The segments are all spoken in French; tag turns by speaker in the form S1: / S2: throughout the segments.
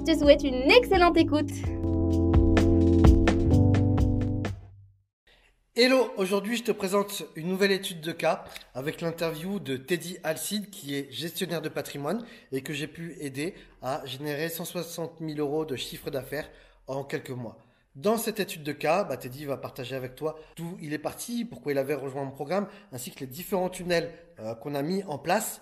S1: Je te souhaite une excellente écoute.
S2: Hello, aujourd'hui je te présente une nouvelle étude de cas avec l'interview de Teddy Alcide qui est gestionnaire de patrimoine et que j'ai pu aider à générer 160 000 euros de chiffre d'affaires en quelques mois. Dans cette étude de cas, bah, Teddy va partager avec toi d'où il est parti, pourquoi il avait rejoint mon programme, ainsi que les différents tunnels euh, qu'on a mis en place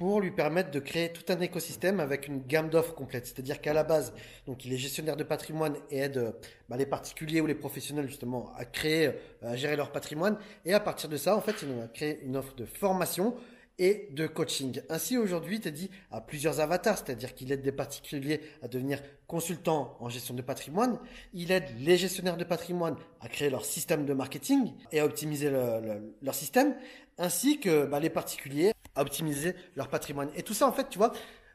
S2: pour lui permettre de créer tout un écosystème avec une gamme d'offres complète. C'est-à-dire qu'à la base, donc il est gestionnaire de patrimoine et aide euh, bah, les particuliers ou les professionnels justement à créer, euh, à gérer leur patrimoine. Et à partir de ça, en fait, il a créé une offre de formation et de coaching. Ainsi, aujourd'hui, Teddy a plusieurs avatars, c'est-à-dire qu'il aide des particuliers à devenir consultants en gestion de patrimoine, il aide les gestionnaires de patrimoine à créer leur système de marketing et à optimiser leur système, ainsi que bah, les particuliers à optimiser leur patrimoine. Et tout ça, en fait, tu vois,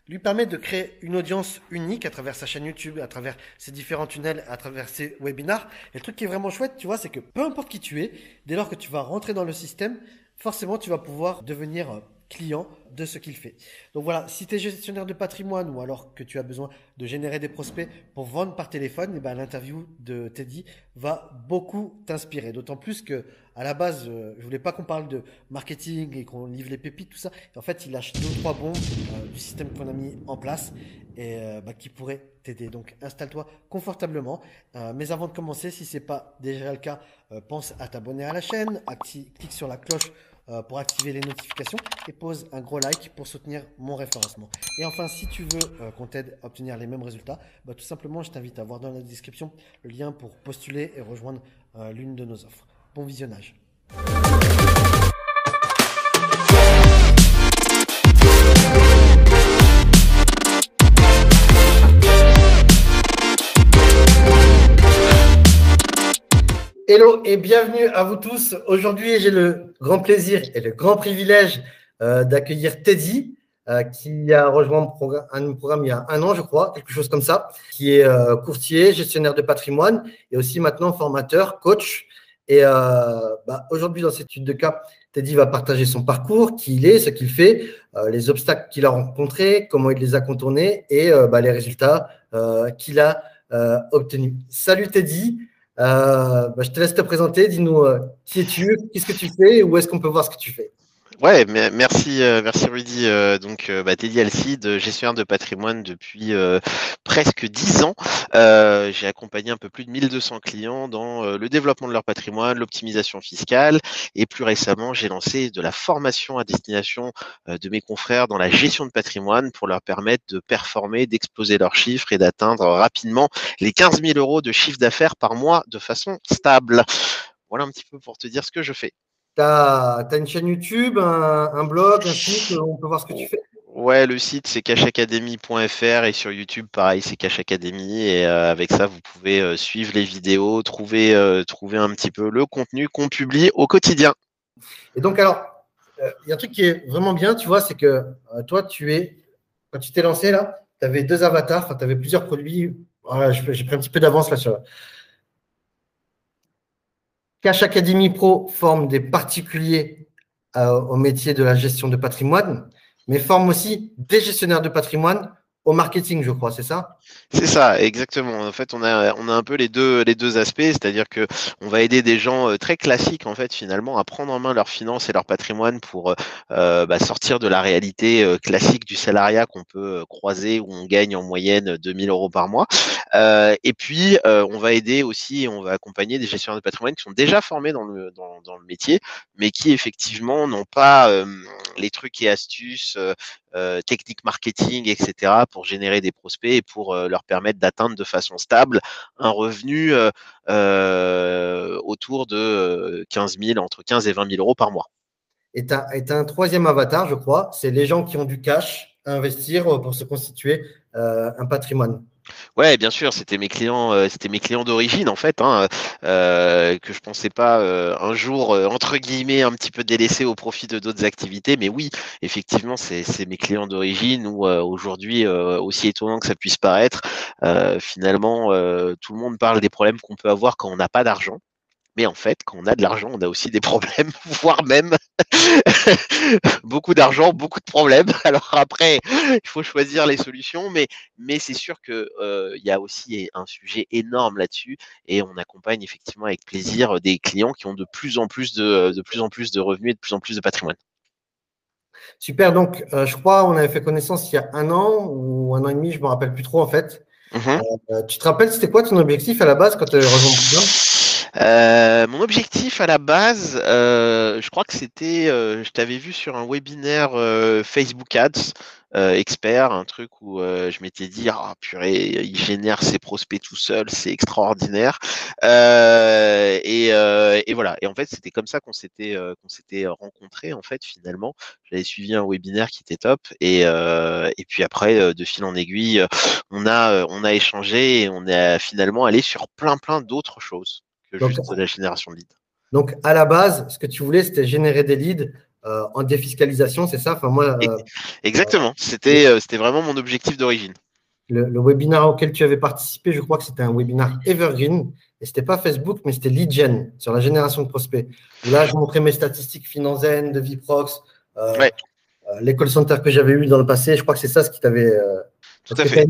S2: lui permet de créer une audience unique à travers sa chaîne YouTube, à travers ses différents tunnels, à travers ses webinars. Et le truc qui est vraiment chouette, tu vois, c'est que peu importe qui tu es, dès lors que tu vas rentrer dans le système, forcément, tu vas pouvoir devenir client de ce qu'il fait. Donc voilà, si tu es gestionnaire de patrimoine ou alors que tu as besoin de générer des prospects pour vendre par téléphone, et eh ben l'interview de Teddy va beaucoup t'inspirer. D'autant plus que à la base, euh, je voulais pas qu'on parle de marketing et qu'on livre les pépites, tout ça. En fait, il lâche deux trois bons euh, du système qu'on a mis en place et euh, bah, qui pourrait t'aider. Donc installe-toi confortablement. mais avant de commencer, si c'est pas déjà le cas, pense à t'abonner à la chaîne, clique sur la cloche euh, pour activer les notifications et pose un gros like pour soutenir mon référencement. Et enfin, si tu veux euh, qu'on t'aide à obtenir les mêmes résultats, bah, tout simplement, je t'invite à voir dans la description le lien pour postuler et rejoindre euh, l'une de nos offres. Bon visionnage. Hello et bienvenue à vous tous. Aujourd'hui, j'ai le grand plaisir et le grand privilège euh, d'accueillir Teddy, euh, qui a rejoint un programme il y a un an, je crois, quelque chose comme ça, qui est euh, courtier, gestionnaire de patrimoine et aussi maintenant formateur, coach. Et bah, aujourd'hui, dans cette étude de cas, Teddy va partager son parcours, qui il est, ce qu'il fait, les obstacles qu'il a rencontrés, comment il les a contournés et bah, les résultats qu'il a obtenus. Salut Teddy. Euh, bah, je te laisse te présenter. Dis-nous euh, qui es-tu, qu'est-ce que tu fais et où est-ce qu'on peut voir ce que tu fais?
S3: Ouais, merci, euh, merci Rudy. Euh, donc, euh, bah, Teddy Alcide, gestionnaire de patrimoine depuis presque 10 ans. J'ai accompagné un peu plus de 1200 clients dans le développement de leur patrimoine, l'optimisation fiscale, et plus récemment, j'ai lancé de la formation à destination de mes confrères dans la gestion de patrimoine pour leur permettre de performer, d'exploser leurs chiffres et d'atteindre rapidement les 15 000 euros de chiffre d'affaires par mois de façon stable. Voilà un petit peu pour te dire ce que je fais.
S2: Tu as, une chaîne YouTube, un, blog, un site, on peut voir ce que tu fais?
S3: Ouais, le site c'est cashacademy.fr et sur YouTube pareil c'est Cash Academy et euh, avec ça vous pouvez euh, suivre les vidéos, trouver, euh, trouver un petit peu le contenu qu'on publie au quotidien.
S2: Et donc alors, il y a un truc qui est vraiment bien, tu vois, c'est que toi tu es, quand tu t'es lancé là, tu avais deux avatars, tu avais plusieurs produits. J'ai pris un petit peu d'avance là sur, Cash Academy Pro forme des particuliers euh, au métier de la gestion de patrimoine, mais forme aussi des gestionnaires de patrimoine au marketing, je crois, c'est ça?
S3: C'est ça, exactement. En fait, on a, on a un peu les deux, les deux aspects, c'est-à-dire que on va aider des gens euh, très classiques, en fait, finalement, à prendre en main leurs finances et leur patrimoine pour euh, bah, sortir de la réalité euh, classique du salariat qu'on peut croiser où on gagne en moyenne 2000 euros par mois. et puis, on va aider aussi, on va accompagner des gestionnaires de patrimoine qui sont déjà formés dans le, dans, dans le métier, mais qui effectivement n'ont pas les trucs et astuces euh, techniques marketing, etc., pour générer des prospects et pour euh, leur permettre d'atteindre de façon stable un revenu euh, autour de 15 000, entre 15 et 20 000 euros par mois.
S2: Et tu as, un troisième avatar, je crois, c'est les gens qui ont du cash à investir pour se constituer un patrimoine.
S3: Ouais, bien sûr, c'était mes clients, euh, c'était mes clients d'origine en fait, hein, euh, que je pensais pas euh, un jour entre guillemets un petit peu délaisser au profit de d'autres activités, mais oui, effectivement, c'est mes clients d'origine. Ou aujourd'hui, aussi étonnant que ça puisse paraître, finalement, tout le monde parle des problèmes qu'on peut avoir quand on n'a pas d'argent. Mais en fait, quand on a de l'argent, on a aussi des problèmes, voire même beaucoup d'argent, beaucoup de problèmes. Alors après, il faut choisir les solutions, mais, mais c'est sûr qu'il euh, y a aussi un sujet énorme là-dessus et on accompagne effectivement avec plaisir des clients qui ont de plus en plus de, de plus en plus de revenus et de plus en plus de patrimoine.
S2: Super, donc euh, je crois on avait fait connaissance il y a un an ou un an et demi, je ne me rappelle plus trop en fait. Mmh euh, tu te rappelles, c'était quoi ton objectif à la base quand tu as rejoint
S3: euh, mon objectif à la base, euh, je crois que c'était, euh, je t'avais vu sur un webinaire Facebook Ads expert, un truc où je m'étais dit, ah purée, il génère ses prospects tout seul, c'est extraordinaire. Et, et, voilà. Et en fait, c'était comme ça qu'on s'était qu'on s'était rencontrés en fait finalement. J'avais suivi un webinaire qui était top et, et puis après, de fil en aiguille, on a on a échangé et on est finalement allé sur plein plein d'autres choses donc, juste la génération de leads.
S2: Donc, à la base, ce que tu voulais, c'était générer des leads euh, en défiscalisation, c'est ça? Enfin, moi,
S3: euh, Exactement. C'était euh, c'était vraiment mon objectif d'origine.
S2: Le, le, webinaire auquel tu avais participé, je crois que c'était un webinaire Evergreen. Et ce n'était pas Facebook, mais c'était LeadGen sur la génération de prospects. là, je montrais mes statistiques Finanzen, de Viprox, ouais. les call centers que j'avais eu dans le passé. Je crois que c'est ça ce qui t'avait.
S3: Tout à fait.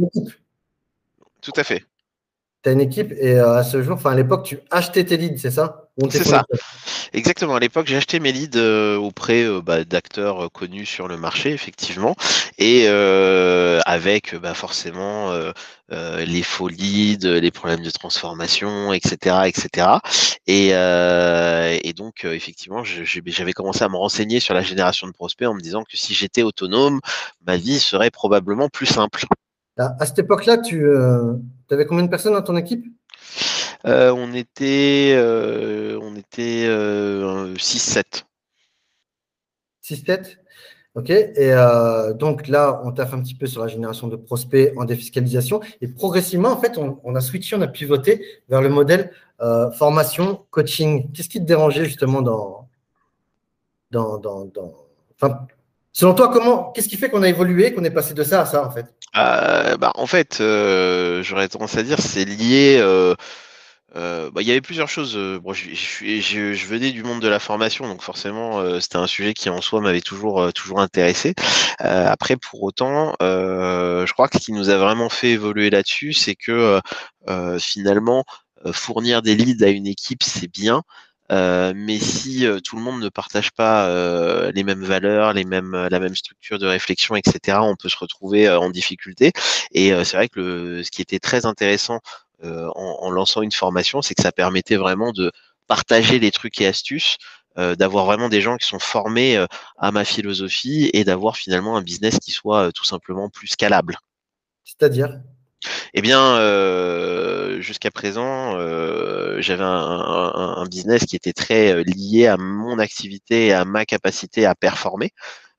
S3: Tout à fait
S2: tu as une équipe et euh, à ce jour, enfin à l'époque, tu achetais tes leads, c'est ça?
S3: C'est ça. Exactement. À l'époque, j'ai acheté mes leads euh, auprès euh, bah, d'acteurs connus sur le marché, effectivement, et avec bah, forcément les faux leads, les problèmes de transformation, etc., etc. Et, et donc, effectivement, j'avais commencé à me renseigner sur la génération de prospects en me disant que si j'étais autonome, ma vie serait probablement plus simple.
S2: À cette époque-là, tu tu avais combien de personnes dans ton équipe?
S3: Euh, On était, euh, on était 6-7.
S2: 6-7 Ok. Et euh, donc là, on taffe un petit peu sur la génération de prospects en défiscalisation. Et progressivement, en fait, on, a switché, on a pivoté vers le modèle formation, coaching. Qu'est-ce qui te dérangeait justement dans. dans, dans, enfin, selon toi, comment, qu'est-ce qui fait qu'on a évolué, qu'on est passé de ça à ça, en fait?
S3: Euh, bah, en fait, euh, j'aurais tendance à dire c'est lié. Euh, bah, il y avait plusieurs choses. je, je, venais du monde de la formation, donc forcément, c'était un sujet qui en soi m'avait toujours, toujours intéressé. après, pour autant, je crois que ce qui nous a vraiment fait évoluer là-dessus, c'est que finalement, fournir des leads à une équipe, c'est bien. Euh, mais si euh, tout le monde ne partage pas euh, les mêmes valeurs, les mêmes, la même structure de réflexion, etc., on peut se retrouver en difficulté. Et c'est vrai que le, ce qui était très intéressant en, en, lançant une formation, c'est que ça permettait vraiment de partager les trucs et astuces, d'avoir vraiment des gens qui sont formés à ma philosophie et d'avoir finalement un business qui soit tout simplement plus scalable.
S2: C'est-à-dire?
S3: Eh bien, euh, jusqu'à présent, euh, j'avais un, business qui était très euh, lié à mon activité et à ma capacité à performer.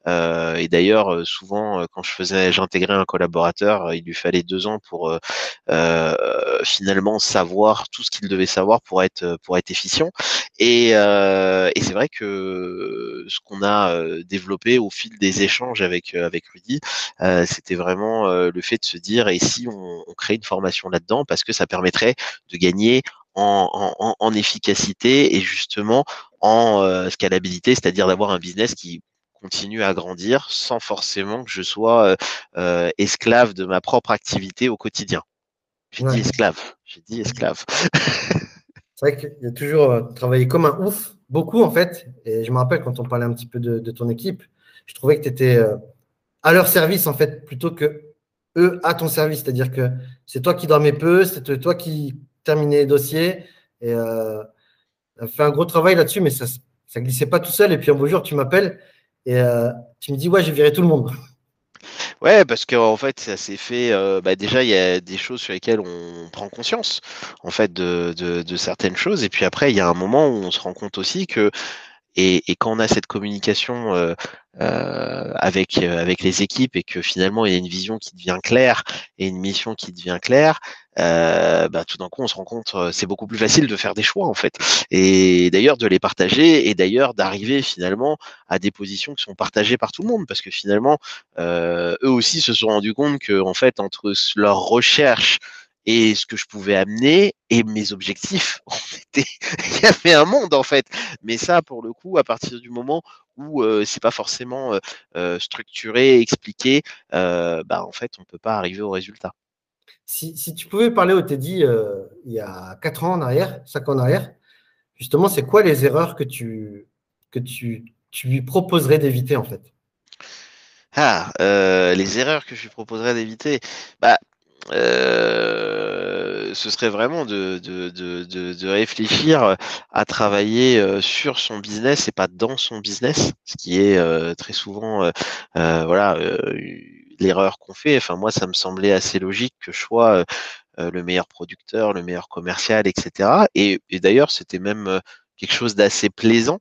S3: Euh, et d'ailleurs, euh, souvent, euh, quand je faisais, j'intégrais un collaborateur, il lui fallait deux ans pour finalement savoir tout ce qu'il devait savoir pour être pour être efficient. Et, et c'est vrai que ce qu'on a développé au fil des échanges avec avec Rudy, c'était vraiment le fait de se dire et si on, crée une formation là-dedans? Parce que ça permettrait de gagner en, en, en, efficacité et justement en scalabilité, c'est-à-dire d'avoir un business qui continue à grandir sans forcément que je sois euh, euh, esclave de ma propre activité au quotidien. J'ai dit esclave. J'ai dit esclave.
S2: C'est vrai qu'il y a toujours euh, travaillé comme un ouf, beaucoup en fait. Et je me rappelle quand on parlait un petit peu de, ton équipe, je trouvais que tu étais à leur service en fait, plutôt que eux à ton service. C'est-à-dire que c'est toi qui dormais peu, c'est toi qui terminais les dossiers. Et euh, fait un gros travail là-dessus, mais ça ne glissait pas tout seul. Et puis un beau jour, tu m'appelles et euh, tu me dis, ouais, j'ai viré tout le monde.
S3: Ouais, parce qu'en fait, ça s'est fait. Euh, bah, déjà, il y a des choses sur lesquelles on prend conscience, en fait, de, de, certaines choses. Et puis après, il y a un moment où on se rend compte aussi que, et, et quand on a cette communication euh, avec avec les équipes et que finalement il y a une vision qui devient claire et une mission qui devient claire, euh, bah, tout d'un coup on se rend compte c'est beaucoup plus facile de faire des choix en fait. Et d'ailleurs de les partager et d'ailleurs d'arriver finalement à des positions qui sont partagées par tout le monde. Parce que finalement eux aussi se sont rendus compte que en fait entre leur recherche et ce que je pouvais amener et mes objectifs. il y avait un monde en fait. Mais ça, pour le coup, à partir du moment où euh, c'est pas forcément euh, euh, structuré, expliqué, bah en fait, on peut pas arriver au résultat.
S2: Si, si tu pouvais parler au Teddy il y a 4 ans en arrière, 5 ans en arrière, justement, c'est quoi les erreurs que tu, que tu, tu lui proposerais d'éviter en fait?
S3: Ah, les erreurs que je lui proposerais d'éviter. Bah, euh, ce serait vraiment de, réfléchir à travailler euh, sur son business et pas dans son business, ce qui est euh, très souvent voilà l'erreur qu'on fait. Enfin moi, ça me semblait assez logique que je sois le meilleur producteur, le meilleur commercial, etc. Et, et d'ailleurs, c'était même quelque chose d'assez plaisant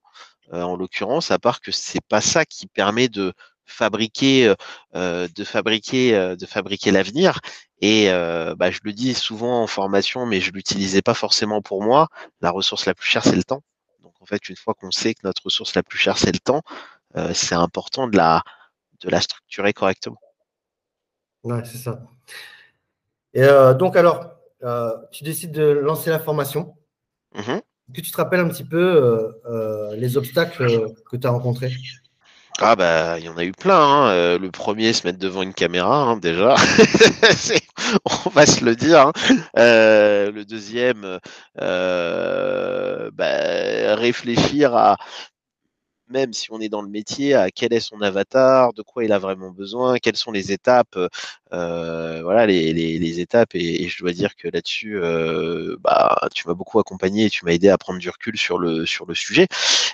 S3: en l'occurrence, à part que c'est pas ça qui permet de fabriquer, de fabriquer, de fabriquer l'avenir. Et bah, je le dis souvent en formation, mais je l'utilisais pas forcément pour moi. La ressource la plus chère, c'est le temps. Donc en fait, une fois qu'on sait que notre ressource la plus chère, c'est le temps, c'est important de la, de la structurer correctement.
S2: Ouais, c'est ça. Et donc alors, tu décides de lancer la formation. Mmh que tu te rappelles un petit peu les obstacles que tu as rencontrés?
S3: Ah bah il y en a eu plein. Hein. Euh, le premier se mettre devant une caméra hein, déjà, on va se le dire. Hein. Euh, le deuxième, euh, bah, réfléchir à même si on est dans le métier, à quel est son avatar, de quoi il a vraiment besoin, quelles sont les étapes, euh, voilà les, les, les étapes. Et, et, je dois dire que là-dessus, euh, bah, tu m'as beaucoup accompagné et tu m'as aidé à prendre du recul sur le sur le sujet.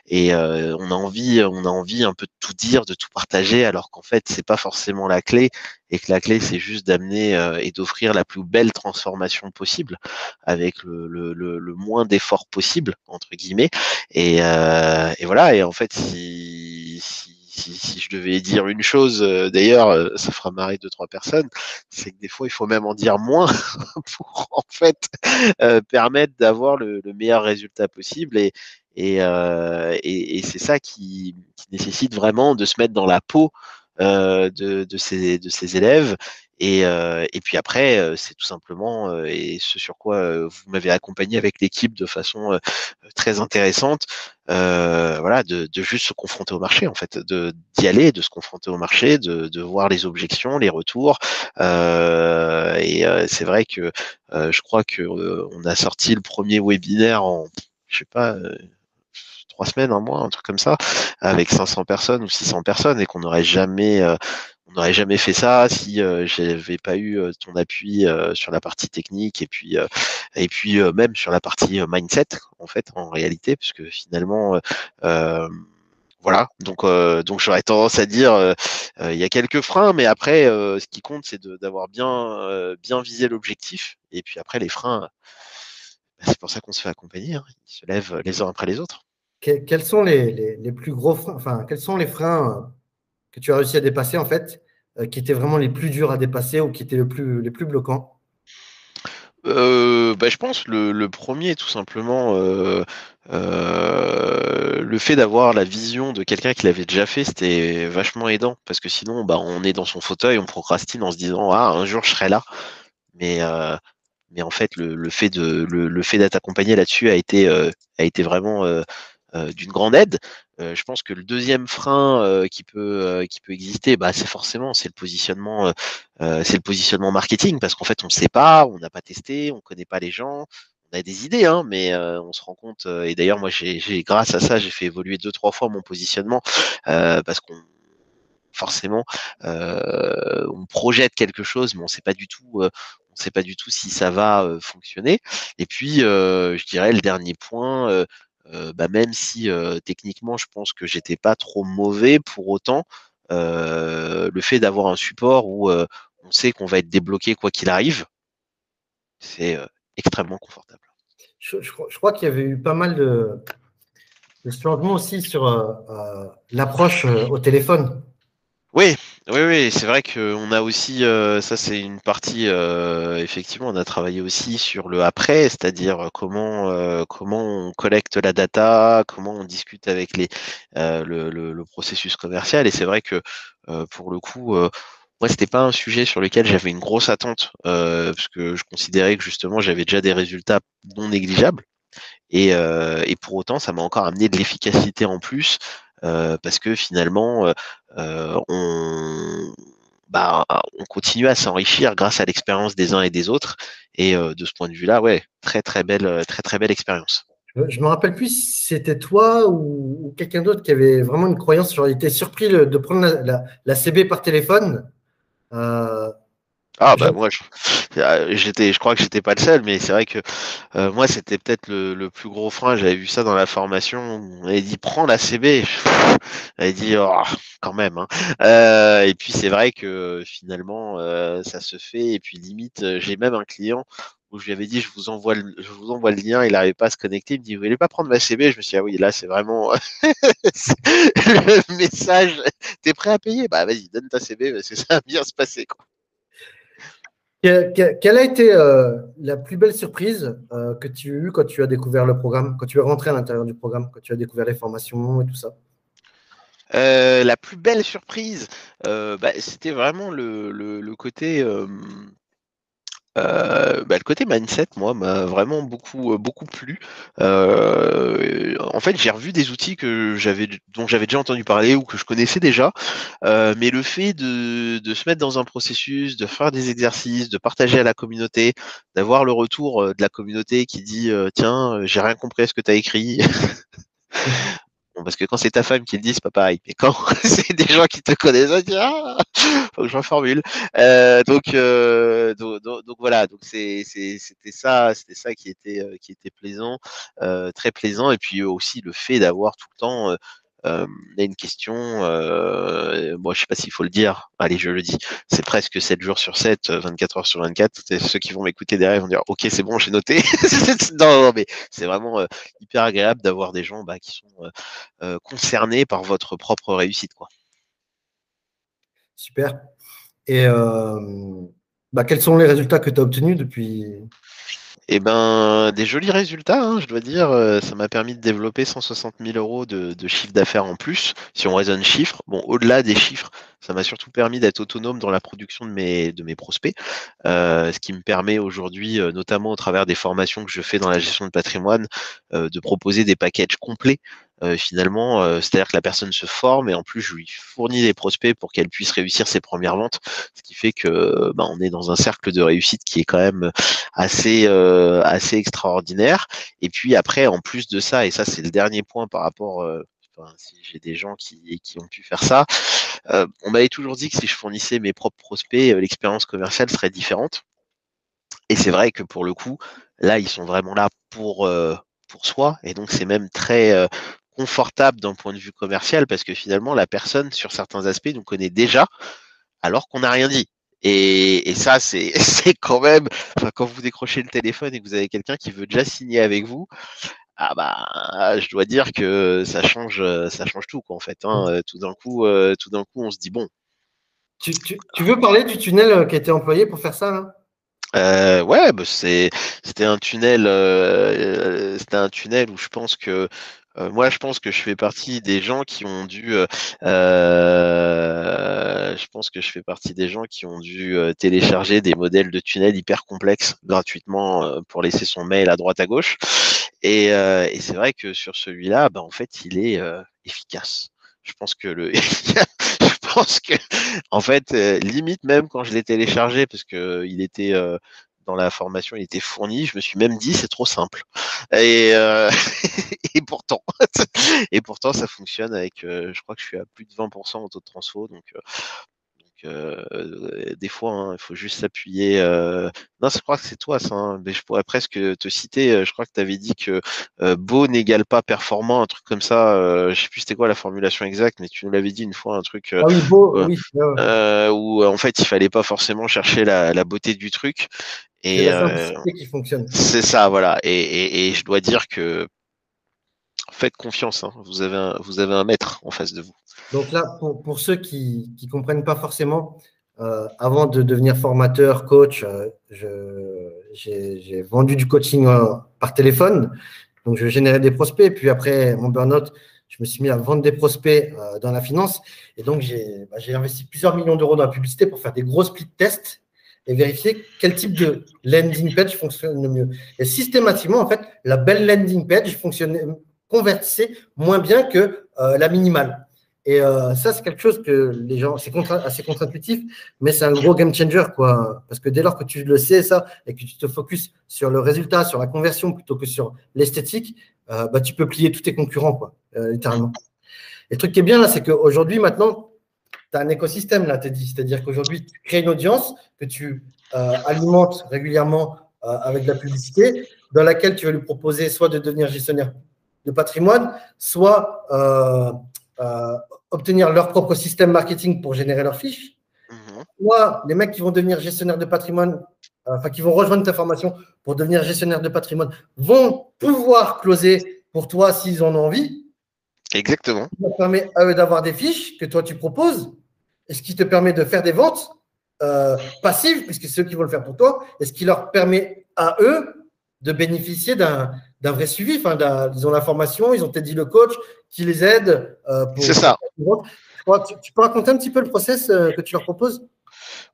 S3: Et euh, on a envie, on a envie un peu de tout dire, de tout partager, alors qu'en fait c'est pas forcément la clé et que la clé c'est juste d'amener euh, et d'offrir la plus belle transformation possible avec le, le, le, moins d'efforts possible entre guillemets et, euh, et, voilà et en fait si, si, si, je devais dire une chose euh, d'ailleurs euh, ça fera marrer deux trois personnes c'est que des fois il faut même en dire moins pour en fait permettre d'avoir le, meilleur résultat possible et et, et, et c'est ça qui, qui nécessite vraiment de se mettre dans la peau euh, de, de, de ses élèves. Et, euh, et puis après, euh, c'est tout simplement, et ce sur quoi vous m'avez accompagné avec l'équipe de façon très intéressante, voilà, de, de, juste se confronter au marché, en fait, de d'y aller, de se confronter au marché, de, de voir les objections, les retours. et c'est vrai que je crois que on a sorti le premier webinaire en, je sais pas trois semaines, un mois, un truc comme ça, avec 500 personnes ou 600 personnes, et qu'on n'aurait jamais, euh, on n'aurait jamais fait ça si euh, j'avais pas eu euh, ton appui sur la partie technique et puis et puis même sur la partie mindset en fait en réalité, puisque finalement voilà, donc donc j'aurais tendance à dire il y a quelques freins, mais après ce qui compte c'est d'avoir bien bien visé l'objectif et puis après les freins, bah, c'est pour ça qu'on se fait accompagner, hein. ils se lèvent les uns après les autres
S2: quels sont les, plus gros freins, enfin, quels sont les freins euh, que tu as réussi à dépasser, en fait, euh, qui étaient vraiment les plus durs à dépasser ou qui étaient le plus, les plus bloquants?
S3: Euh, bah, je pense le, le premier tout simplement le fait d'avoir la vision de quelqu'un qui l'avait déjà fait c'était vachement aidant parce que sinon bah, on est dans son fauteuil on procrastine en se disant ah un jour je serai là mais mais en fait le, fait de le, le fait d'être accompagné là-dessus a été a été vraiment d'une grande aide. Euh, je pense que le deuxième frein euh, qui peut qui peut exister, bah, c'est forcément c'est le positionnement c'est le positionnement marketing parce qu'en fait on ne sait pas, on n'a pas testé, on connaît pas les gens on a des idées, hein, mais on se rend compte. et d'ailleurs, moi, j'ai, grâce à ça, j'ai fait évoluer deux trois fois mon positionnement parce qu'on forcément on projette quelque chose, mais on sait pas du tout. on sait pas du tout si ça va fonctionner. Et puis, je dirais le dernier point, euh, bah, même si euh, techniquement je pense que j'étais pas trop mauvais, pour autant euh, le fait d'avoir un support où on sait qu'on va être débloqué quoi qu'il arrive, c'est extrêmement confortable.
S2: Je, crois qu'il y avait eu pas mal de, changements aussi sur l'approche au téléphone.
S3: Oui, oui, oui, c'est vrai qu'on a aussi, euh, ça c'est une partie, euh, effectivement, on a travaillé aussi sur le après, c'est-à-dire comment, euh, comment on collecte la data, comment on discute avec les, le, le, processus commercial. Et c'est vrai que pour le coup, moi, c'était pas un sujet sur lequel j'avais une grosse attente, parce que je considérais que justement j'avais déjà des résultats non négligeables. Et, et pour autant, ça m'a encore amené de l'efficacité en plus euh, parce que finalement, on, bah, on continue à s'enrichir grâce à l'expérience des uns et des autres. Et de ce point de vue-là, ouais, très très belle, très très belle expérience.
S2: Je me rappelle plus si c'était toi ou, quelqu'un d'autre qui avait vraiment une croyance. Il était surpris de prendre la, CB par téléphone.
S3: Ah bah moi euh, j'étais je crois que j'étais pas le seul mais c'est vrai que euh, moi c'était peut-être le, plus gros frein. J'avais vu ça dans la formation. On avait dit prends la CB avait dit oh, quand même hein. euh, et puis c'est vrai que finalement ça se fait. Et puis limite j'ai même un client où je lui avais dit je vous envoie le, je vous envoie le lien, il n'arrivait pas à se connecter, il me dit vous voulez pas prendre ma CB Je me suis dit ah oui là c'est vraiment le message. T'es prêt à payer? Bah vas-y donne ta CB, parce que ça va bien se passer quoi.
S2: Quelle a été euh, la plus belle surprise euh, que tu as eue quand tu as découvert le programme, quand tu es rentré à l'intérieur du programme, quand tu as découvert les formations et tout ça?
S3: Euh, La plus belle surprise, bah, c'était vraiment le côté euh, bah, le côté mindset, moi, m'a vraiment beaucoup, euh, beaucoup plu. Euh, en fait, j'ai revu des outils que j'avais, dont j'avais déjà entendu parler ou que je connaissais déjà, mais le fait de, de, se mettre dans un processus, de faire des exercices, de partager à la communauté, d'avoir le retour de la communauté qui dit tiens, j'ai rien compris à ce que tu as écrit. Parce que quand c'est ta femme qui le dit, c'est pas pareil. Mais quand c'est des gens qui te connaissent, on dit ah, faut que je reformule. Euh, donc, euh, donc, donc, voilà, donc c'était ça, c'était ça qui était, euh, qui était plaisant, euh, très plaisant, et puis aussi le fait d'avoir tout le temps euh, a une question, euh, moi je sais pas s'il faut le dire, allez je le dis, c'est presque 7 jours sur 7, 24 euh, heures sur 24, ceux qui vont m'écouter derrière vont dire ok c'est bon j'ai noté, non, mais c'est vraiment euh, hyper agréable d'avoir des gens bah, qui sont euh, concernés par votre propre réussite. quoi.
S2: Super. Et bah, quels sont les résultats que tu as obtenus depuis
S3: eh ben, des jolis résultats, hein, je dois dire. Euh, ça m'a permis de développer 160 000 euros de, chiffre d'affaires en plus, si on raisonne chiffres. Bon, au-delà des chiffres, ça m'a surtout permis d'être autonome dans la production de mes, de mes prospects, euh, ce qui me permet aujourd'hui, euh, notamment au travers des formations que je fais dans la gestion de patrimoine, de proposer des packages complets euh, finalement, euh, c'est-à-dire que la personne se forme et en plus je lui fournis des prospects pour qu'elle puisse réussir ses premières ventes, ce qui fait que bah, on est dans un cercle de réussite qui est quand même assez euh, assez extraordinaire. Et puis après, en plus de ça, et ça c'est le dernier point par rapport si j'ai des gens qui, ont pu faire ça. on m'avait toujours dit que si je fournissais mes propres prospects, l'expérience commerciale serait différente. Et c'est vrai que pour le coup, là, ils sont vraiment là pour, pour soi. Et donc, c'est même très confortable d'un point de vue commercial parce que finalement, la personne, sur certains aspects, nous connaît déjà alors qu'on n'a rien dit. Et, ça, c'est quand même, quand vous décrochez le téléphone et que vous avez quelqu'un qui veut déjà signer avec vous, ah bah, je dois dire que ça change, ça change tout, quoi, en fait. Hein. Mmh. Tout d'un coup, tout d'un coup, on se dit bon.
S2: Tu, veux parler du tunnel euh, qui a été employé pour faire ça là?
S3: Euh, ouais, bah c'était un tunnel, euh, c'était un tunnel où je pense que euh, moi, je pense que je fais partie des gens qui ont dû. Euh, euh, je pense que je fais partie des gens qui ont dû télécharger des modèles de tunnels hyper complexes gratuitement pour laisser son mail à droite à gauche. Et, c'est vrai que sur celui-là, bah, en fait, il est efficace. Je pense que le. je pense que, en fait, limite même quand je l'ai téléchargé, parce que il était dans la formation, il était fourni. Je me suis même dit, c'est trop simple. Et, euh, pourtant, et pourtant, ça fonctionne avec, euh, je crois que je suis à plus de 20% en taux de transfo. Donc, euh, euh, des fois, hein, il faut juste s'appuyer. Euh... Non, je crois que c'est toi, ça. Hein, mais je pourrais presque te citer. Euh, je crois que tu avais dit que euh, beau n'égale pas performant, un truc comme ça. Euh, je sais plus c'était quoi la formulation exacte, mais tu nous l'avais dit une fois, un truc
S2: ah oui, beau, oui,
S3: où en fait il fallait pas forcément chercher la, la beauté du truc.
S2: Et c'est qui fonctionne.
S3: C'est ça, voilà. Et, et, et je dois dire que faites confiance. Hein. Vous, avez un, vous avez un maître en face de vous.
S2: Donc là, pour, ceux qui ne comprennent pas forcément, euh, avant de devenir formateur, coach, euh, j'ai vendu du coaching par téléphone. Donc, je générais des prospects. Puis après mon burn-out, je me suis mis à vendre des prospects dans la finance. Et donc, bah, j'ai investi plusieurs millions d'euros dans la publicité pour faire des gros split tests et vérifier quel type de landing page fonctionne le mieux. Et systématiquement, en fait, la belle landing page fonctionnait, convertissait moins bien que euh, la minimale. Et euh, ça, c'est quelque chose que les gens, c'est assez contre-intuitif, mais c'est un gros game changer, quoi. Parce que dès lors que tu le sais, ça, et que tu te focuses sur le résultat, sur la conversion plutôt que sur l'esthétique, euh, bah, tu peux plier tous tes concurrents, quoi, littéralement. Et le truc qui est bien là, c'est qu'aujourd'hui, maintenant, tu as un écosystème là, dit. C'est-à-dire qu'aujourd'hui, tu crées une audience que tu alimentes régulièrement avec de la publicité, dans laquelle tu vas lui proposer soit de devenir gestionnaire de patrimoine, soit euh, obtenir leur propre système marketing pour générer leurs fiches. Soit les mecs qui vont devenir gestionnaires de patrimoine, enfin qui vont rejoindre ta formation pour devenir gestionnaire de patrimoine, vont pouvoir closer pour toi s'ils en ont envie.
S3: Exactement.
S2: Ça permet à eux d'avoir des fiches que toi tu proposes et ce qui te permet de faire des ventes euh, passives, puisque c'est eux qui vont le faire pour toi, et ce qui leur permet à eux de bénéficier d'un vrai suivi. Enfin, ils ont l'information, ils ont peut-être dit le coach qui les aide.
S3: Euh, c'est ça.
S2: Tu, peux raconter un petit peu le process euh, que tu leur proposes?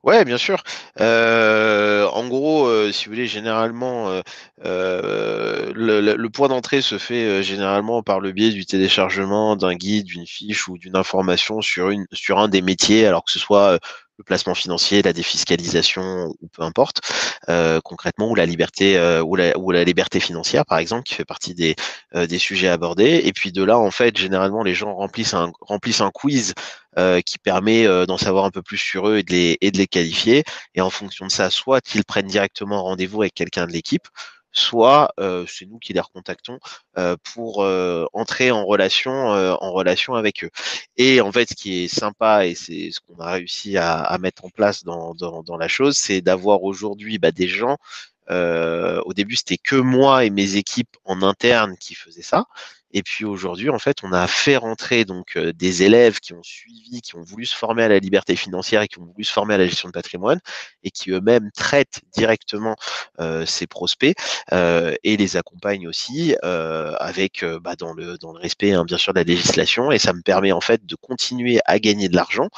S3: Ouais, bien sûr. en gros, si vous voulez, généralement, le, point d'entrée se fait généralement par le biais du téléchargement d'un guide, d'une fiche ou d'une information sur, une, sur un des métiers, alors que ce soit le placement financier, la défiscalisation ou peu importe, concrètement, ou la liberté ou, la, ou la liberté financière, par exemple, qui fait partie des, des sujets abordés. Et puis de là, en fait, généralement, les gens remplissent un, remplissent un quiz qui permet d'en savoir un peu plus sur eux et de, les, et de les qualifier. Et en fonction de ça, soit qu'ils prennent directement rendez-vous avec quelqu'un de l'équipe, soit euh, c'est nous qui les recontactons euh, pour euh, entrer en relation, avec eux. Et en fait, ce qui est sympa et c'est ce qu'on a réussi à, mettre en place dans, dans, la chose, c'est d'avoir aujourd'hui bah, des gens. au début, c'était que moi et mes équipes en interne qui faisaient ça. Et puis aujourd'hui, en fait, on a fait rentrer donc euh, des élèves qui ont suivi, qui ont voulu se former à la liberté financière et qui ont voulu se former à la gestion de patrimoine et qui eux-mêmes traitent directement euh, ces prospects euh, et les accompagnent aussi avec bah, dans le dans le respect hein, bien sûr de la législation. Et ça me permet en fait de continuer à gagner de l'argent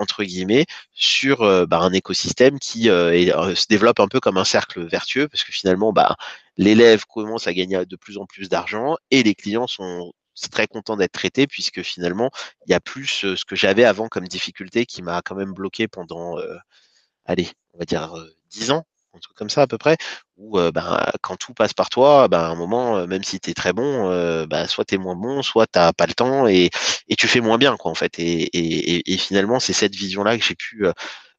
S3: entre guillemets sur bah, un écosystème qui se développe un peu comme un cercle vertueux parce que finalement bah, l'élève commence à gagner de plus en plus d'argent et les clients sont très contents d'être traités puisque finalement il y a plus ce que j'avais avant comme difficulté qui m'a quand même bloqué pendant allez on va dire 10 ans un truc comme ça à peu près, où ben, quand tout passe par toi, ben, à un moment, même si tu es très bon, ben, soit tu es moins bon, soit tu n'as pas le temps et, et, tu fais moins bien, quoi, en fait. Et, et, et finalement, c'est cette vision-là que j'ai pu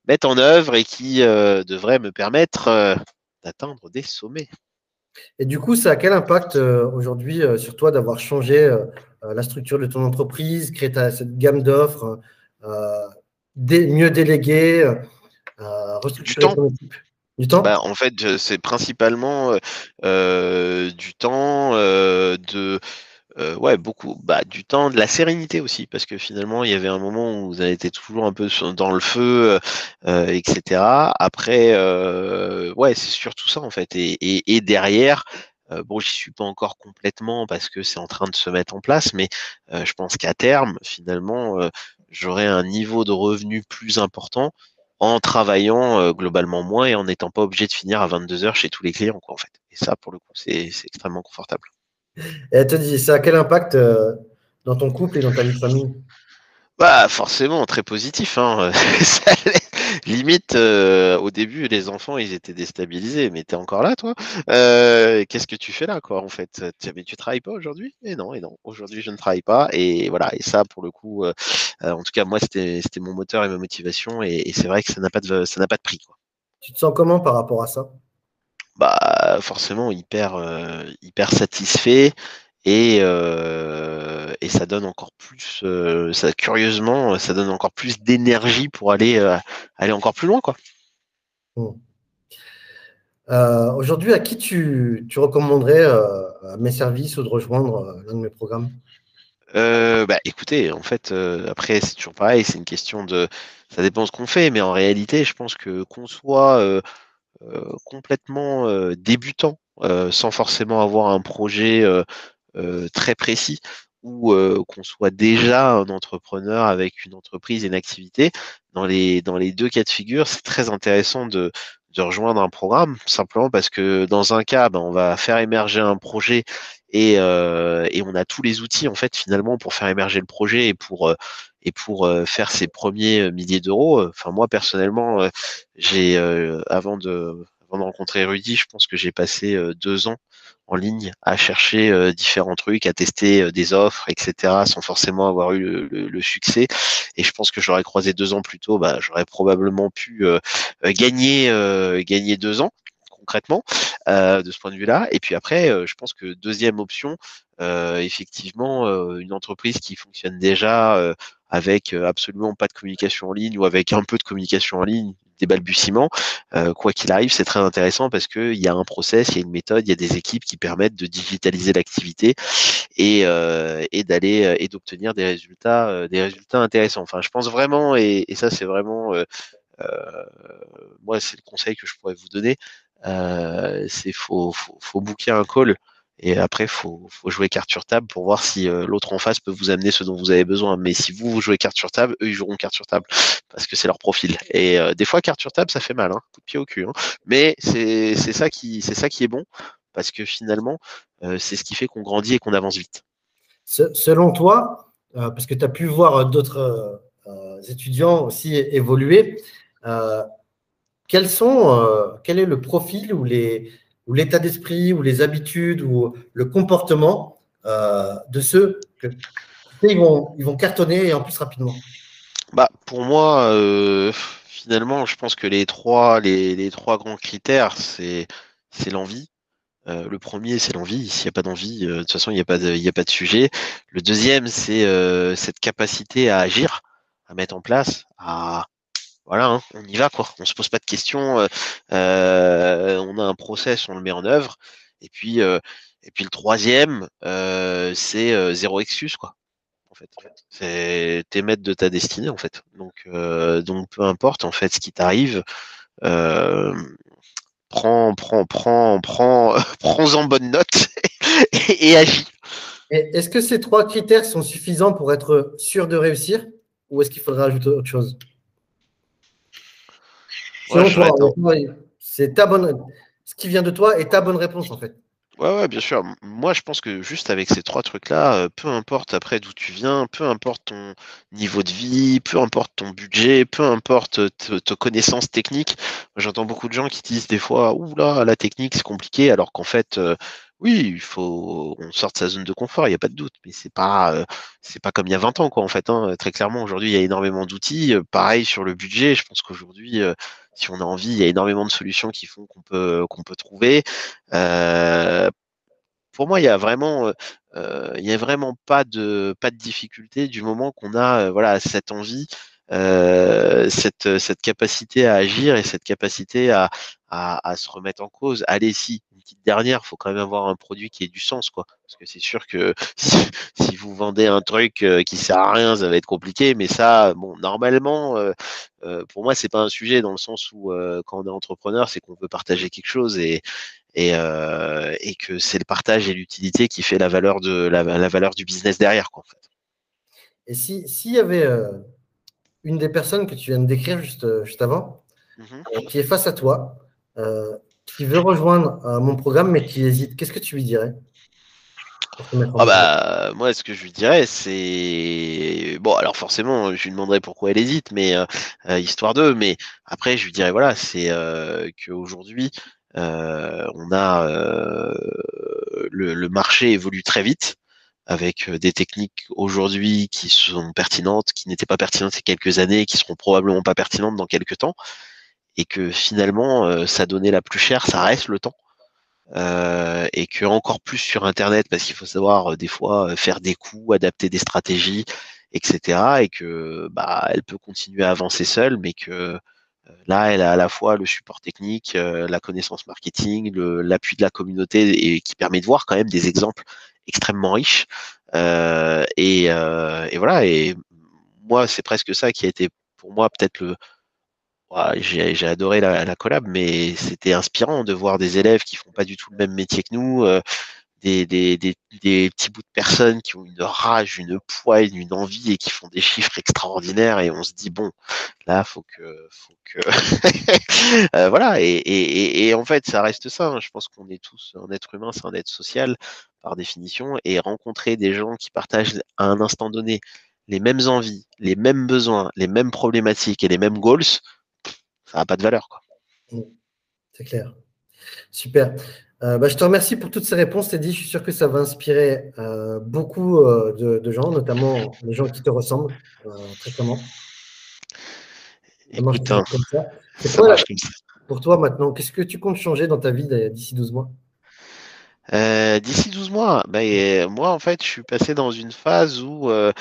S3: mettre en œuvre et qui devrait me permettre d'atteindre des sommets.
S2: Et du coup, ça a quel impact aujourd'hui sur toi d'avoir changé la structure de ton entreprise, créé cette gamme d'offres, mieux déléguer, restructurer ton équipe?
S3: Temps? Bah, En fait, c'est principalement euh, du temps, euh, de. Euh, ouais, beaucoup. Bah, du temps, de la sérénité aussi, parce que finalement, il y avait un moment où vous avez été toujours un peu dans le feu, etc. Après, ouais, c'est surtout ça en fait. Et, et, derrière, bon, j'y suis pas encore complètement parce que c'est en train de se mettre en place, mais je pense qu'à terme, finalement, j'aurai un niveau de revenu plus important en travaillant euh, globalement moins et en n'étant pas obligé de finir à 22 heures chez tous les clients, quoi, en fait. Et ça, pour le coup, c'est extrêmement confortable.
S2: Et elle te dit, ça a quel impact euh, dans ton couple et dans ta vie de famille?
S3: Bah forcément très positif. Hein. limite euh, au début les enfants ils étaient déstabilisés. Mais t'es encore là toi? Euh, Qu'est-ce que tu fais là quoi en fait? Mais tu travailles pas aujourd'hui? Et non et non. Aujourd'hui je ne travaille pas. Et voilà. Et ça pour le coup euh, en tout cas moi c'était c'était mon moteur et ma motivation. Et, c'est vrai que ça n'a pas de ça n'a pas de prix quoi.
S2: Tu te sens comment par rapport à ça?
S3: Bah forcément hyper hyper satisfait et, euh, et ça donne encore plus, euh, ça, curieusement, ça donne encore plus d'énergie pour aller, euh, aller encore plus loin. Quoi.
S2: Mmh. Aujourd'hui, à qui tu, tu recommanderais mes services ou de rejoindre l'un de mes programmes?
S3: Bah, écoutez, en fait, après, c'est toujours pareil, c'est une question de. Ça dépend de ce qu'on fait, mais en réalité, je pense que qu'on soit complètement débutant, sans forcément avoir un projet très précis, ou qu'on soit déjà un entrepreneur avec une entreprise et une activité, dans les, dans les deux cas de figure, c'est très intéressant de, de rejoindre un programme, simplement parce que dans un cas, ben, on va faire émerger un projet et, euh, et, on a tous les outils en fait finalement pour faire émerger le projet et pour euh, et pour euh, faire ses premiers milliers d'euros. Enfin moi personnellement, j'ai avant de avant de rencontrer Rudy, je pense que j'ai passé deux ans en ligne à chercher euh, différents trucs, à tester euh, des offres, etc., sans forcément avoir eu le, succès. Et je pense que j'aurais croisé deux ans plus tôt, bah, j'aurais probablement pu euh, gagner gagner deux ans concrètement de ce point de vue-là. Et puis après, je pense que deuxième option, effectivement, une entreprise qui fonctionne déjà avec absolument pas de communication en ligne ou avec un peu de communication en ligne, des balbutiements, euh, quoi qu'il arrive, c'est très intéressant parce qu'il y a un process, il y a une méthode, il y a des équipes qui permettent de digitaliser l'activité et, euh, et d'aller euh, et d'obtenir des résultats, des résultats intéressants. Enfin, je pense vraiment, et, ça c'est vraiment, moi c'est le conseil que je pourrais vous donner, c'est faut, faut, faut booker un call et après, faut, faut jouer carte sur table pour voir si euh, l'autre en face peut vous amener ce dont vous avez besoin. Mais si vous, jouez carte sur table, eux, ils joueront carte sur table parce que c'est leur profil. Et euh, des fois, carte sur table, ça fait mal, hein, coup de pied au cul. Hein. Mais c'est ça qui est bon parce que finalement, euh, c'est ce qui fait qu'on grandit et qu'on avance vite.
S2: Selon toi, parce que tu as pu voir d'autres étudiants aussi évoluer, quel est le profil ou les ou l'état d'esprit, ou les habitudes, ou le comportement euh, de ceux que ils vont, ils vont cartonner et en plus rapidement
S3: bah, Pour moi, euh, finalement, je pense que les trois, les, les trois grands critères, c'est l'envie. Euh, le premier, c'est l'envie. S'il n'y a pas d'envie, de toute façon, il n'y a, a pas de sujet. Le deuxième, c'est cette capacité à agir, à mettre en place, à, voilà, hein, on y va quoi. On se pose pas de questions. Euh, euh, on a un process, on le met en œuvre. Et puis, euh, le troisième, c'est zéro excuse quoi. En fait, c'est t'es maître de ta destinée en fait. Donc, peu importe en fait ce qui t'arrive, prends, prends, prends, prends, prends en bonne note et, agis.
S2: Est-ce que ces trois critères sont suffisants pour être sûr de réussir, ou est-ce qu'il faudrait ajouter autre chose? C'est ta bonne. Ce qui vient de toi est ta bonne réponse en fait.
S3: Ouais, ouais, bien sûr. Moi, je pense que juste avec ces trois trucs-là, euh, peu importe après d'où tu viens, peu importe ton niveau de vie, peu importe ton budget, peu importe ta connaissance technique. J'entends beaucoup de gens qui disent des fois, ouh là, la technique c'est compliqué, alors qu'en fait, euh, oui, il faut on sort de sa zone de confort, il n'y a pas de doute, mais c'est pas euh, c'est pas comme il y a 20 ans quoi en fait. Hein. Très clairement, aujourd'hui, il y a énormément d'outils. Pareil sur le budget, je pense qu'aujourd'hui, si on a envie, il y a énormément de solutions qui font qu'on peut qu'on peut trouver. Euh, pour moi, il y a vraiment, euh, il y a vraiment pas de pas de difficulté du moment qu'on a euh, voilà cette envie, cette cette capacité à agir et cette capacité à, à, se remettre en cause. Allez, si petite dernière, faut quand même avoir un produit qui ait du sens, quoi. Parce que c'est sûr que si, vous vendez un truc euh, qui sert à rien, ça va être compliqué. Mais ça, bon, normalement, euh, euh, pour moi, c'est pas un sujet dans le sens où quand on est entrepreneur, c'est qu'on veut partager quelque chose et et, que c'est le partage et l'utilité qui fait la valeur de la, valeur du business derrière, quoi.
S2: Et si y avait une des personnes que tu viens de décrire juste juste avant, mmh qui est face à toi qui veut rejoindre euh, mon programme mais qui hésite, qu'est-ce que tu lui dirais
S3: ah bah moi ce que je lui dirais c'est bon alors forcément je lui demanderais pourquoi elle hésite mais euh, euh, histoire d'eux mais après je lui dirais voilà c'est qu'aujourd'hui on a le, le, marché évolue très vite avec des techniques aujourd'hui qui sont pertinentes qui n'étaient pas pertinentes il y a quelques années qui seront probablement pas pertinentes dans quelques temps et que finalement euh, ça donnait la plus chère, ça reste le temps. Euh, et que encore plus sur Internet, parce qu'il faut savoir euh, des fois faire des coups, adapter des stratégies, etc. Et que bah elle peut continuer à avancer seule, mais que là, elle a à la fois le support technique, la connaissance marketing, l'appui de la communauté et qui permet de voir quand même des exemples extrêmement riches. Et, et, voilà. Et moi, c'est presque ça qui a été pour moi peut-être le j'ai adoré la, la, collab, mais c'était inspirant de voir des élèves qui font pas du tout le même métier que nous, des, des, des, des, petits bouts de personnes qui ont une rage, une poigne, une envie et qui font des chiffres extraordinaires et on se dit bon, là faut que, faut que, euh, voilà et, et, et, en fait ça reste ça. Hein. Je pense qu'on est tous un être humain, c'est un être social par définition et rencontrer des gens qui partagent à un instant donné les mêmes envies, les mêmes besoins, les mêmes problématiques et les mêmes goals, ça n'a pas de valeur quoi.
S2: C'est clair. Super. Euh, bah, je te remercie pour toutes ces réponses, Teddy. Je suis sûr que ça va inspirer euh, beaucoup euh, de, gens, notamment les gens qui te ressemblent très clairement.
S3: Écoute, hein,
S2: pour toi maintenant, qu'est-ce que tu comptes changer dans ta vie d'ici 12 mois?
S3: Euh, d'ici 12 mois, bah, moi en fait je suis passé dans une phase où euh,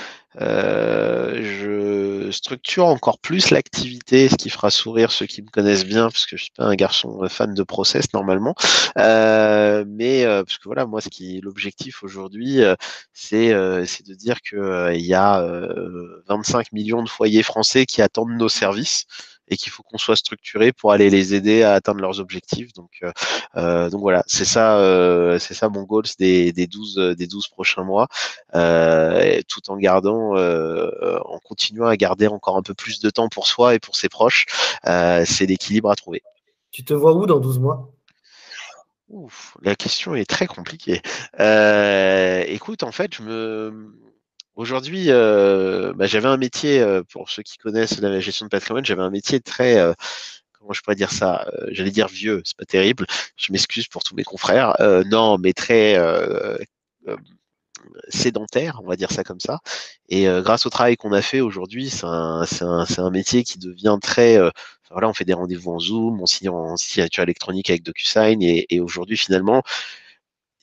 S3: euh, je structure encore plus l'activité, ce qui fera sourire ceux qui me connaissent bien, parce que je suis pas un garçon fan de process normalement. mais parce que voilà, moi ce qui l'objectif aujourd'hui, c'est c'est de dire que il y a 25 millions de foyers français qui attendent nos services et qu'il faut qu'on soit structuré pour aller les aider à atteindre leurs objectifs. Donc, euh, euh donc voilà, c'est ça, euh, c'est ça mon goal des, des 12 des 12 prochains mois, tout en gardant, en continuant à garder encore un peu plus de temps pour soi et pour ses proches. c'est l'équilibre à trouver.
S2: Tu te vois où dans 12 mois?
S3: Ouf, la question est très compliquée. Euh, écoute, en fait, je me, Aujourd'hui, euh, bah, j'avais un métier, euh, pour ceux qui connaissent la gestion de patrimoine, j'avais un métier très, euh, comment je pourrais dire ça, j'allais dire vieux, c'est pas terrible, je m'excuse pour tous mes confrères, non, mais très sédentaire, on va dire ça comme ça. Et grâce au travail qu'on a fait aujourd'hui, c'est un, un, un, métier qui devient très... voilà, on fait des rendez-vous en Zoom, on signe en signature électronique avec DocuSign, et, et aujourd'hui, finalement,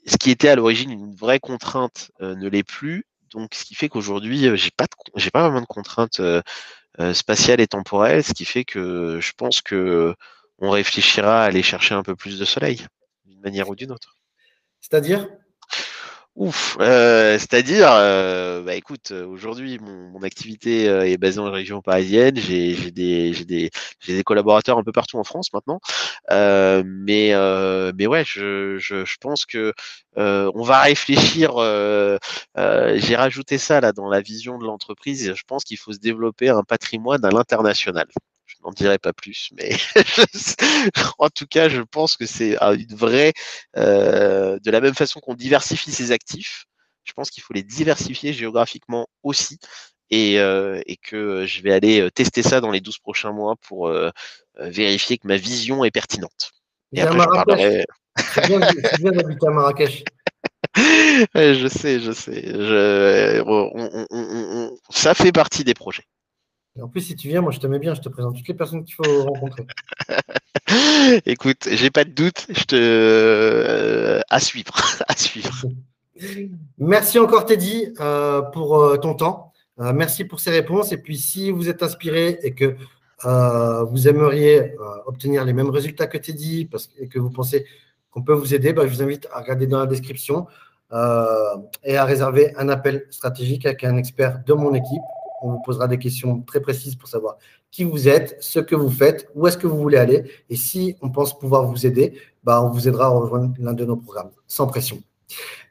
S3: ce qui était à l'origine une vraie contrainte ne l'est plus, donc, ce qui fait qu'aujourd'hui, j'ai pas j'ai pas vraiment de contraintes spatiales et temporelles, ce qui fait que je pense que on réfléchira à aller chercher un peu plus de soleil, d'une manière ou d'une autre.
S2: C'est-à-dire?
S3: Ouf, euh, c'est-à-dire, euh, bah écoute, aujourd'hui mon, activité est basée en région parisienne, j'ai des, des, des, collaborateurs un peu partout en France maintenant, euh, mais, mais ouais, je, je, je pense que on va réfléchir. j'ai rajouté ça là dans la vision de l'entreprise. Je pense qu'il faut se développer un patrimoine à l'international n'en dirai pas plus, mais en tout cas, je pense que c'est une vraie, euh, de la même façon qu'on diversifie ses actifs, je pense qu'il faut les diversifier géographiquement aussi. Et, euh, et, que je vais aller euh, tester ça dans les 12 prochains mois pour vérifier que ma vision est pertinente.
S2: Et après, je parlerai. Bien, d'habiter à Marrakech.
S3: je sais, je sais. Je, ça fait partie des projets
S2: en plus, si tu viens, moi je te mets bien, je te présente toutes les personnes qu'il faut rencontrer.
S3: Écoute, j'ai pas de doute, je te euh, à suivre, à suivre.
S2: Merci encore Teddy euh, pour euh, ton temps. merci pour ces réponses. Et puis, si vous êtes inspiré et que vous aimeriez obtenir les mêmes résultats que Teddy parce, et que vous pensez qu'on peut vous aider, bah, je vous invite à regarder dans la description et à réserver un appel stratégique avec un expert de mon équipe on vous posera des questions très précises pour savoir qui vous êtes, ce que vous faites, où est-ce que vous voulez aller. Et si on pense pouvoir vous aider, bah, on vous aidera à rejoindre l'un de nos programmes, sans pression.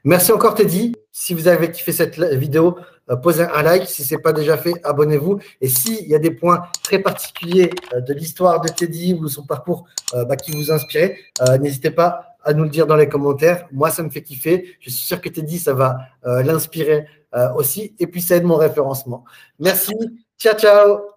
S2: Merci encore Teddy. Si vous avez kiffé cette vidéo, euh, posez un like. Si ce n'est pas déjà fait, abonnez-vous. Et s'il y a des points très particuliers euh, de l'histoire de Teddy ou de son parcours euh, bah, qui vous inspirent, n'hésitez pas à nous le dire dans les commentaires. Moi, ça me fait kiffer. Je suis sûr que Teddy, ça va l'inspirer aussi. Et puis, ça aide mon référencement. Merci. Ciao, ciao.